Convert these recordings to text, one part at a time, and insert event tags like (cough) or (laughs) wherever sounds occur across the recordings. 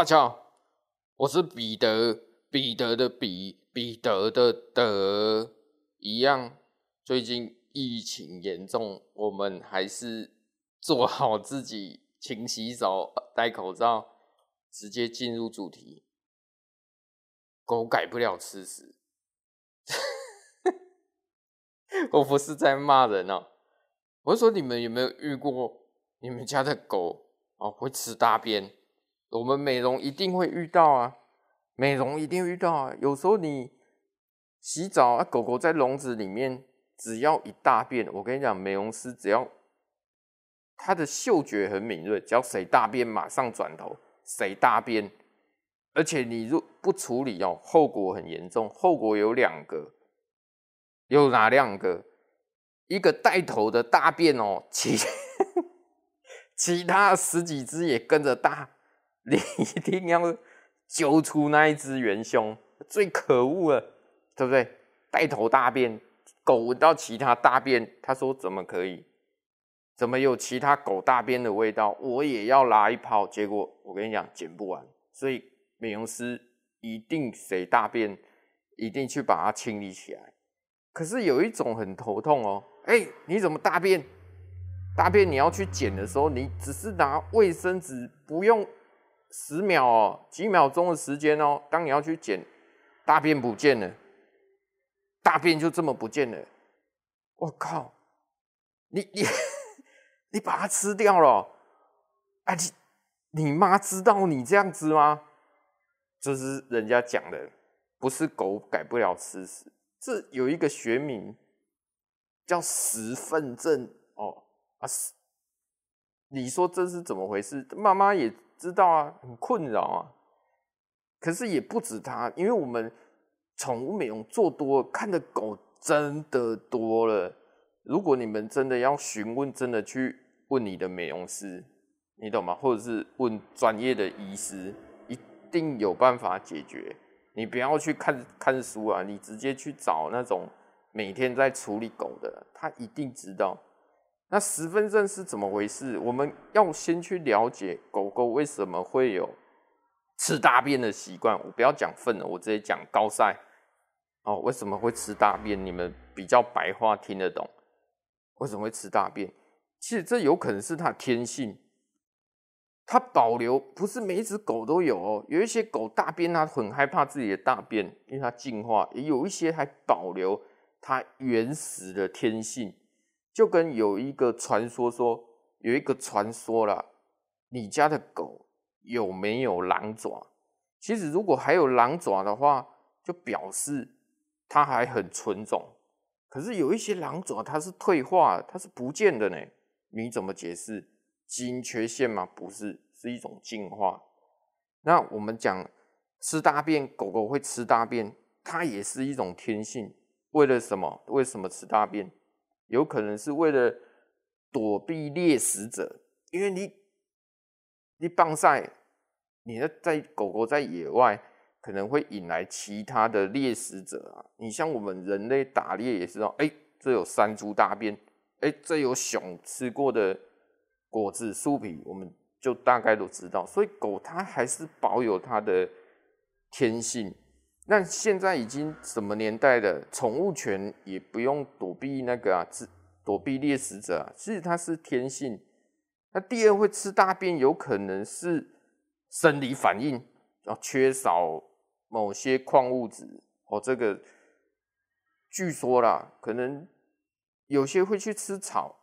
大家好，我是彼得，彼得的彼，彼得的德，一样。最近疫情严重，我们还是做好自己，勤洗手，戴口罩，直接进入主题。狗改不了吃屎，(laughs) 我不是在骂人哦。我是说你们有没有遇过你们家的狗啊会吃大便？我们美容一定会遇到啊，美容一定遇到啊。有时候你洗澡啊，狗狗在笼子里面，只要一大便，我跟你讲，美容师只要他的嗅觉很敏锐，只要谁大便，马上转头谁大便。而且你若不处理哦，后果很严重。后果有两个，有哪两个？一个带头的大便哦，其 (laughs) 其他十几只也跟着大。(laughs) 你一定要揪出那一只元凶，最可恶了，对不对？带头大便，狗闻到其他大便，他说怎么可以？怎么有其他狗大便的味道？我也要拉一泡。结果我跟你讲，捡不完。所以美容师一定谁大便，一定去把它清理起来。可是有一种很头痛哦，哎，你怎么大便？大便你要去捡的时候，你只是拿卫生纸，不用。十秒哦，几秒钟的时间哦。当你要去捡，大便不见了，大便就这么不见了。我靠，你你你把它吃掉了？哎，你你妈知道你这样子吗？这是人家讲的，不是狗改不了吃屎，这有一个学名叫食粪症哦啊，你说这是怎么回事？妈妈也。知道啊，很困扰啊。可是也不止他，因为我们宠物美容做多，看的狗真的多了。如果你们真的要询问，真的去问你的美容师，你懂吗？或者是问专业的医师，一定有办法解决。你不要去看看书啊，你直接去找那种每天在处理狗的，他一定知道。那食粪症是怎么回事？我们要先去了解狗狗为什么会有吃大便的习惯。我不要讲粪了，我直接讲高赛。哦，为什么会吃大便？你们比较白话听得懂？为什么会吃大便？其实这有可能是它天性，它保留不是每一只狗都有哦。有一些狗大便它很害怕自己的大便，因为它进化；也有一些还保留它原始的天性。就跟有一个传说说，有一个传说啦，你家的狗有没有狼爪？其实如果还有狼爪的话，就表示它还很纯种。可是有一些狼爪它是退化，它是不见的呢。你怎么解释？基因缺陷吗？不是，是一种进化。那我们讲吃大便，狗狗会吃大便，它也是一种天性。为了什么？为什么吃大便？有可能是为了躲避猎食者，因为你你棒赛，你的在狗狗在野外可能会引来其他的猎食者啊。你像我们人类打猎也知道，哎，这有山猪大便，哎，这有熊吃过的果子树皮，我们就大概都知道。所以狗它还是保有它的天性。那现在已经什么年代了？宠物犬也不用躲避那个啊，躲避猎食者啊。其实它是天性。那第二会吃大便，有可能是生理反应，啊，缺少某些矿物质哦。这个据说啦，可能有些会去吃草。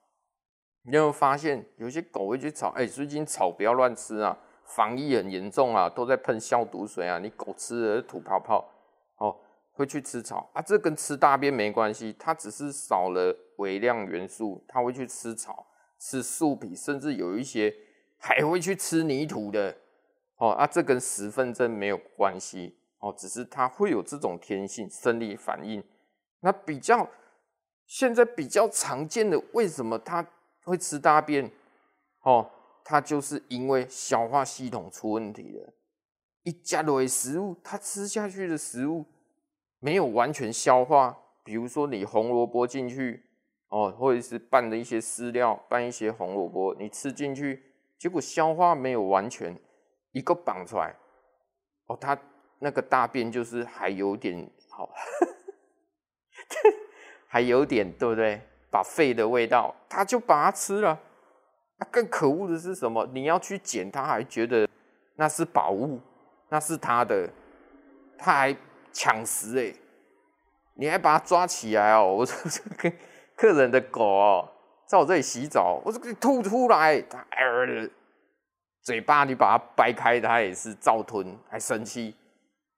你有没有发现，有些狗会去草？哎，最近草不要乱吃啊，防疫很严重啊，都在喷消毒水啊。你狗吃了吐泡泡。会去吃草啊？这跟吃大便没关系，它只是少了微量元素，它会去吃草、吃树皮，甚至有一些还会去吃泥土的。哦啊，这跟食粪症没有关系哦，只是它会有这种天性生理反应。那比较现在比较常见的，为什么它会吃大便？哦，它就是因为消化系统出问题了。一加的食物，它吃下去的食物没有完全消化。比如说你红萝卜进去哦，或者是拌的一些饲料，拌一些红萝卜，你吃进去，结果消化没有完全，一个绑出来，哦，它那个大便就是还有点好，(laughs) 还有点对不对？把肺的味道，他就把它吃了。啊，更可恶的是什么？你要去捡，他还觉得那是宝物，那是他的，他还抢食哎！你还把它抓起来哦！我说这个客人的狗哦，在我这里洗澡，我说给你吐出来，它呃，嘴巴你把它掰开，它也是照吞，还生气。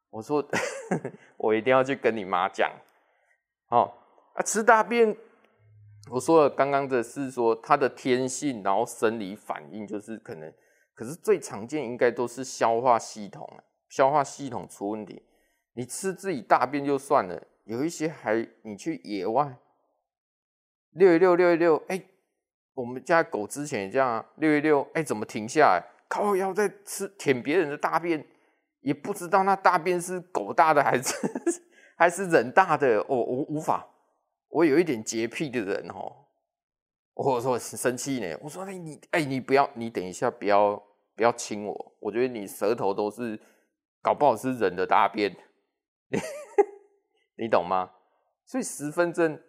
我说 (laughs) 我一定要去跟你妈讲，哦，啊，吃大便。我说了，刚刚的是说它的天性，然后生理反应就是可能，可是最常见应该都是消化系统，消化系统出问题。你吃自己大便就算了，有一些还你去野外遛一遛，遛一遛，哎、我们家狗之前也这样，遛一遛，哎、怎么停下来？靠腰在吃舔别人的大便，也不知道那大便是狗大的还是还是人大的，我我无法。我有一点洁癖的人哦，我说生气呢，我说哎你哎你不要，你等一下不要不要亲我，我觉得你舌头都是搞不好是人的大便，(laughs) 你，懂吗？所以十分症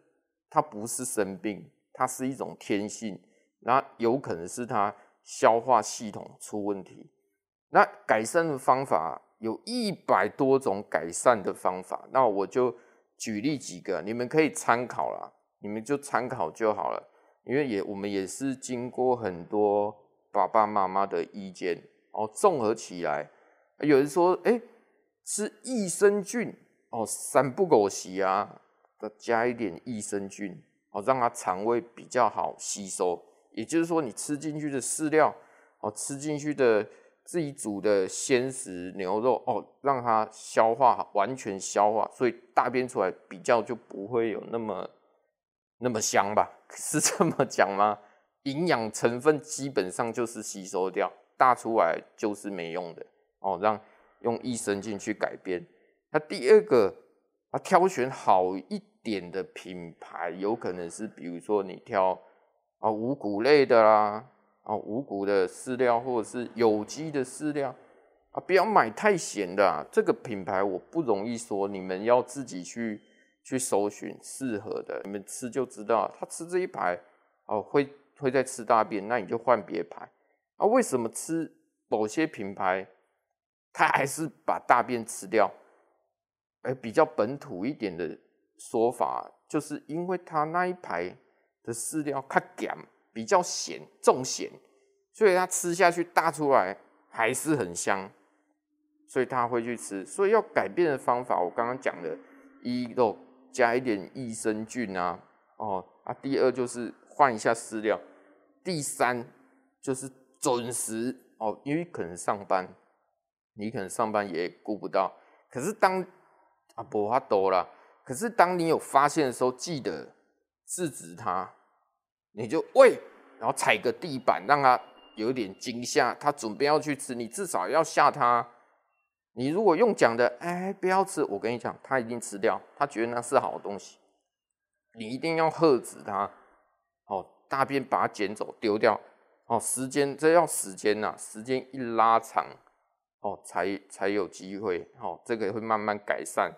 它不是生病，它是一种天性，那有可能是它消化系统出问题。那改善的方法有一百多种改善的方法，那我就。举例几个，你们可以参考啦，你们就参考就好了。因为也我们也是经过很多爸爸妈妈的意见哦，综合起来，有人说，哎、是益生菌哦，三不狗席啊，再加一点益生菌哦，让它肠胃比较好吸收。也就是说，你吃进去的饲料哦，吃进去的。自己煮的鲜食牛肉哦，让它消化完全消化，所以大便出来比较就不会有那么那么香吧？(laughs) 是这么讲吗？营养成分基本上就是吸收掉，大出来就是没用的哦。让用益生菌去改变。那第二个啊，挑选好一点的品牌，有可能是比如说你挑啊五谷类的啦。啊，五谷的饲料或者是有机的饲料啊，不要买太咸的啊。这个品牌我不容易说，你们要自己去去搜寻适合的，你们吃就知道。他吃这一排哦，会会在吃大便，那你就换别排啊。为什么吃某些品牌，他还是把大便吃掉？哎，比较本土一点的说法，就是因为他那一排的饲料较咸。比较咸，重咸，所以他吃下去大出来还是很香，所以他会去吃。所以要改变的方法，我刚刚讲的，一肉加一点益生菌啊，哦啊，第二就是换一下饲料，第三就是准时哦，因为可能上班，你可能上班也顾不到。可是当啊不怕多了，可是当你有发现的时候，记得制止他。你就喂，然后踩个地板，让他有点惊吓，他准备要去吃，你至少要吓他。你如果用讲的，哎，不要吃，我跟你讲，他一定吃掉，他觉得那是好东西。你一定要喝止他，哦，大便把它捡走丢掉，哦，时间这要时间呐，时间一拉长，哦，才才有机会，哦，这个会慢慢改善。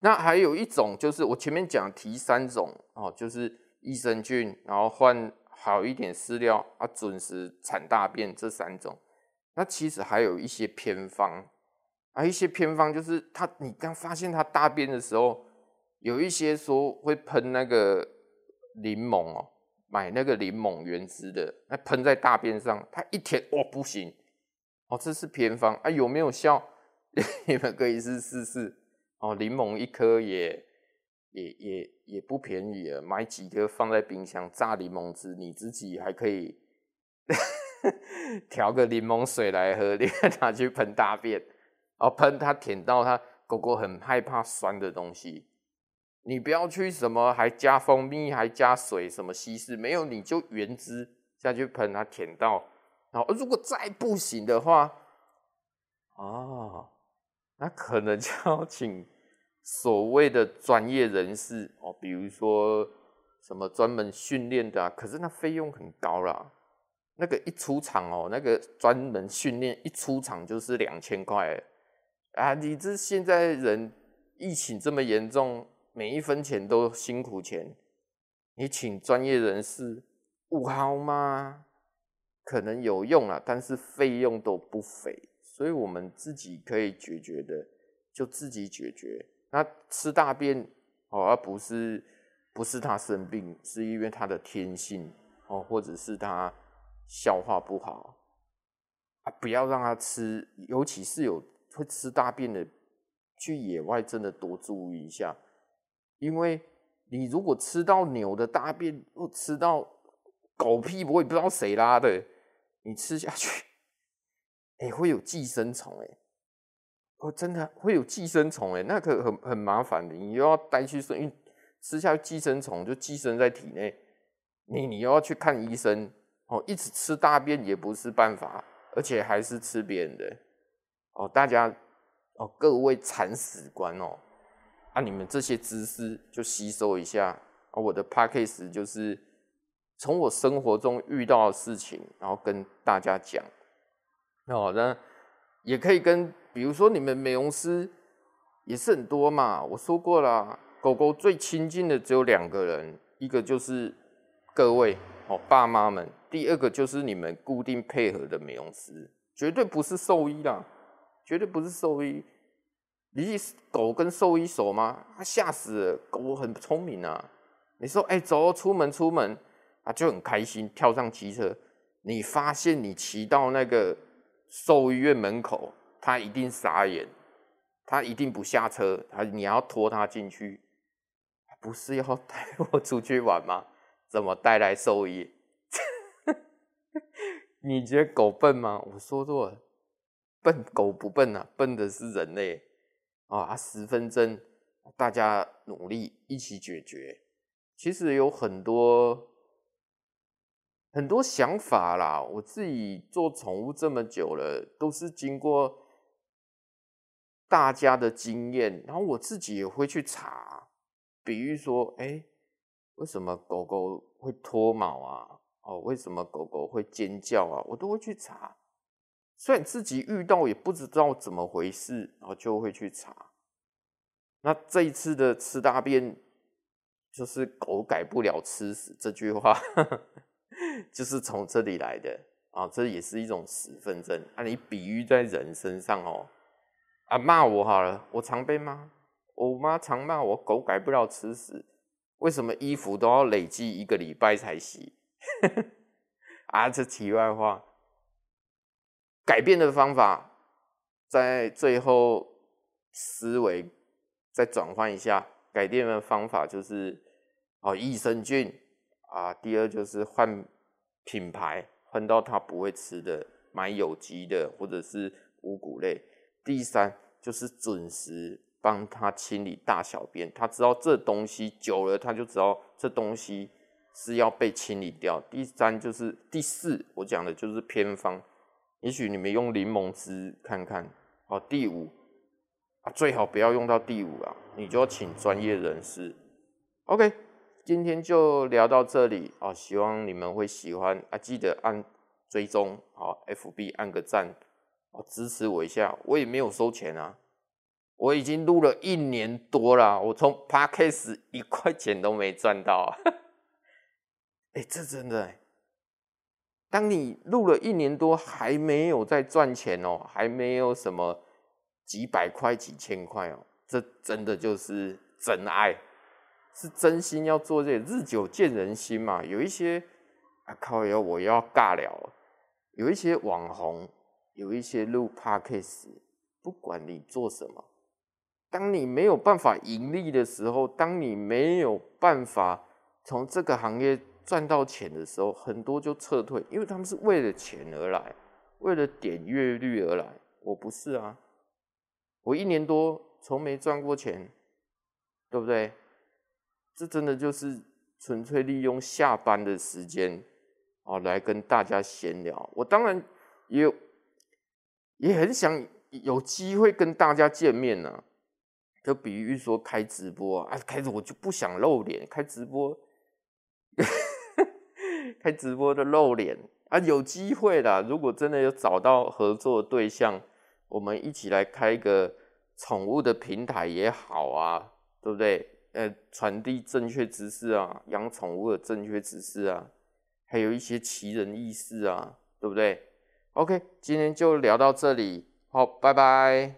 那还有一种就是我前面讲提三种，哦，就是。益生菌，然后换好一点饲料啊，准时产大便这三种。那其实还有一些偏方啊，一些偏方就是他，你刚发现他大便的时候，有一些说会喷那个柠檬哦，买那个柠檬原汁的，那喷在大便上，他一舔哦不行哦，这是偏方啊，有没有效？(laughs) 你们可以试试试哦，柠檬一颗也。也也也不便宜啊，买几个放在冰箱榨柠檬汁，你自己还可以 (laughs) 调个柠檬水来喝，你拿去喷大便，哦，喷它舔到它，狗狗很害怕酸的东西，你不要去什么还加蜂蜜还加水什么稀释，没有你就原汁下去喷它舔到，然后如果再不行的话，哦，那可能就要请。所谓的专业人士哦，比如说什么专门训练的，可是那费用很高啦。那个一出场哦，那个专门训练一出场就是两千块啊！你这现在人疫情这么严重，每一分钱都辛苦钱，你请专业人士不好吗？可能有用啊，但是费用都不菲，所以我们自己可以解决的就自己解决。那吃大便哦，而不是不是他生病，是因为他的天性哦，或者是他。消化不好啊，不要让他吃，尤其是有会吃大便的，去野外真的多注意一下，因为你如果吃到牛的大便，或吃到狗屁，我也不知道谁拉的，你吃下去，哎、会有寄生虫，哎，哦，真的会有寄生虫，哎，那个很很麻烦的，你又要带去生，因为吃下寄生虫就寄生在体内，你你又要去看医生。哦，一直吃大便也不是办法，而且还是吃别人的。哦，大家哦，各位铲屎官哦，啊，你们这些知识就吸收一下。啊，我的 podcast 就是从我生活中遇到的事情，然后跟大家讲。哦，那也可以跟，比如说你们美容师也是很多嘛。我说过了，狗狗最亲近的只有两个人，一个就是各位哦，爸妈们。第二个就是你们固定配合的美容师，绝对不是兽医啦，绝对不是兽医。你狗跟兽医熟吗？吓死了，狗很聪明啊。你说，哎、走，出门，出门，啊，就很开心，跳上机车。你发现你骑到那个兽医院门口，他一定傻眼，他一定不下车，他你要拖他进去，不是要带 (laughs) 我出去玩吗？怎么带来兽医？(laughs) 你觉得狗笨吗？我说错了，笨狗不笨啊，笨的是人类啊！十分真，大家努力一起解决。其实有很多很多想法啦。我自己做宠物这么久了，都是经过大家的经验，然后我自己也会去查。比如说，哎、为什么狗狗会脱毛啊？哦，为什么狗狗会尖叫啊？我都会去查，虽然自己遇到也不知道怎么回事，然后就会去查。那这一次的吃大便，就是狗改不了吃屎这句话，就是从这里来的啊。这也是一种十分证啊。你比喻在人身上哦，啊骂我好了，我常被骂，我妈常骂我狗改不了吃屎，为什么衣服都要累积一个礼拜才洗？(laughs) 啊，这题外话，改变的方法，在最后思维再转换一下，改变的方法就是哦，益生菌啊，第二就是换品牌，换到他不会吃的，买有机的或者是五谷类，第三就是准时帮他清理大小便，他知道这东西久了，他就知道这东西。是要被清理掉。第三就是第四，我讲的就是偏方。也许你们用柠檬汁看看。好，第五啊，最好不要用到第五啊，你就要请专业人士。OK，今天就聊到这里哦，希望你们会喜欢啊，记得按追踪，好，FB 按个赞哦，支持我一下。我也没有收钱啊，我已经录了一年多了，我从 Podcast (laughs) 一块钱都没赚到啊。哎，这真的，当你录了一年多还没有在赚钱哦，还没有什么几百块、几千块哦，这真的就是真爱，是真心要做这个。日久见人心嘛，有一些啊靠要，我要尬聊，有一些网红，有一些录 Podcast，不管你做什么，当你没有办法盈利的时候，当你没有办法从这个行业。赚到钱的时候，很多就撤退，因为他们是为了钱而来，为了点阅率而来。我不是啊，我一年多从没赚过钱，对不对？这真的就是纯粹利用下班的时间啊，来跟大家闲聊。我当然也有，也很想有机会跟大家见面呢、啊。就比如说开直播啊，开始我就不想露脸，开直播。(laughs) 开直播的露脸啊，有机会啦，如果真的有找到合作对象，我们一起来开一个宠物的平台也好啊，对不对？呃，传递正确知识啊，养宠物的正确知识啊，还有一些奇人异事啊，对不对？OK，今天就聊到这里。好，拜拜。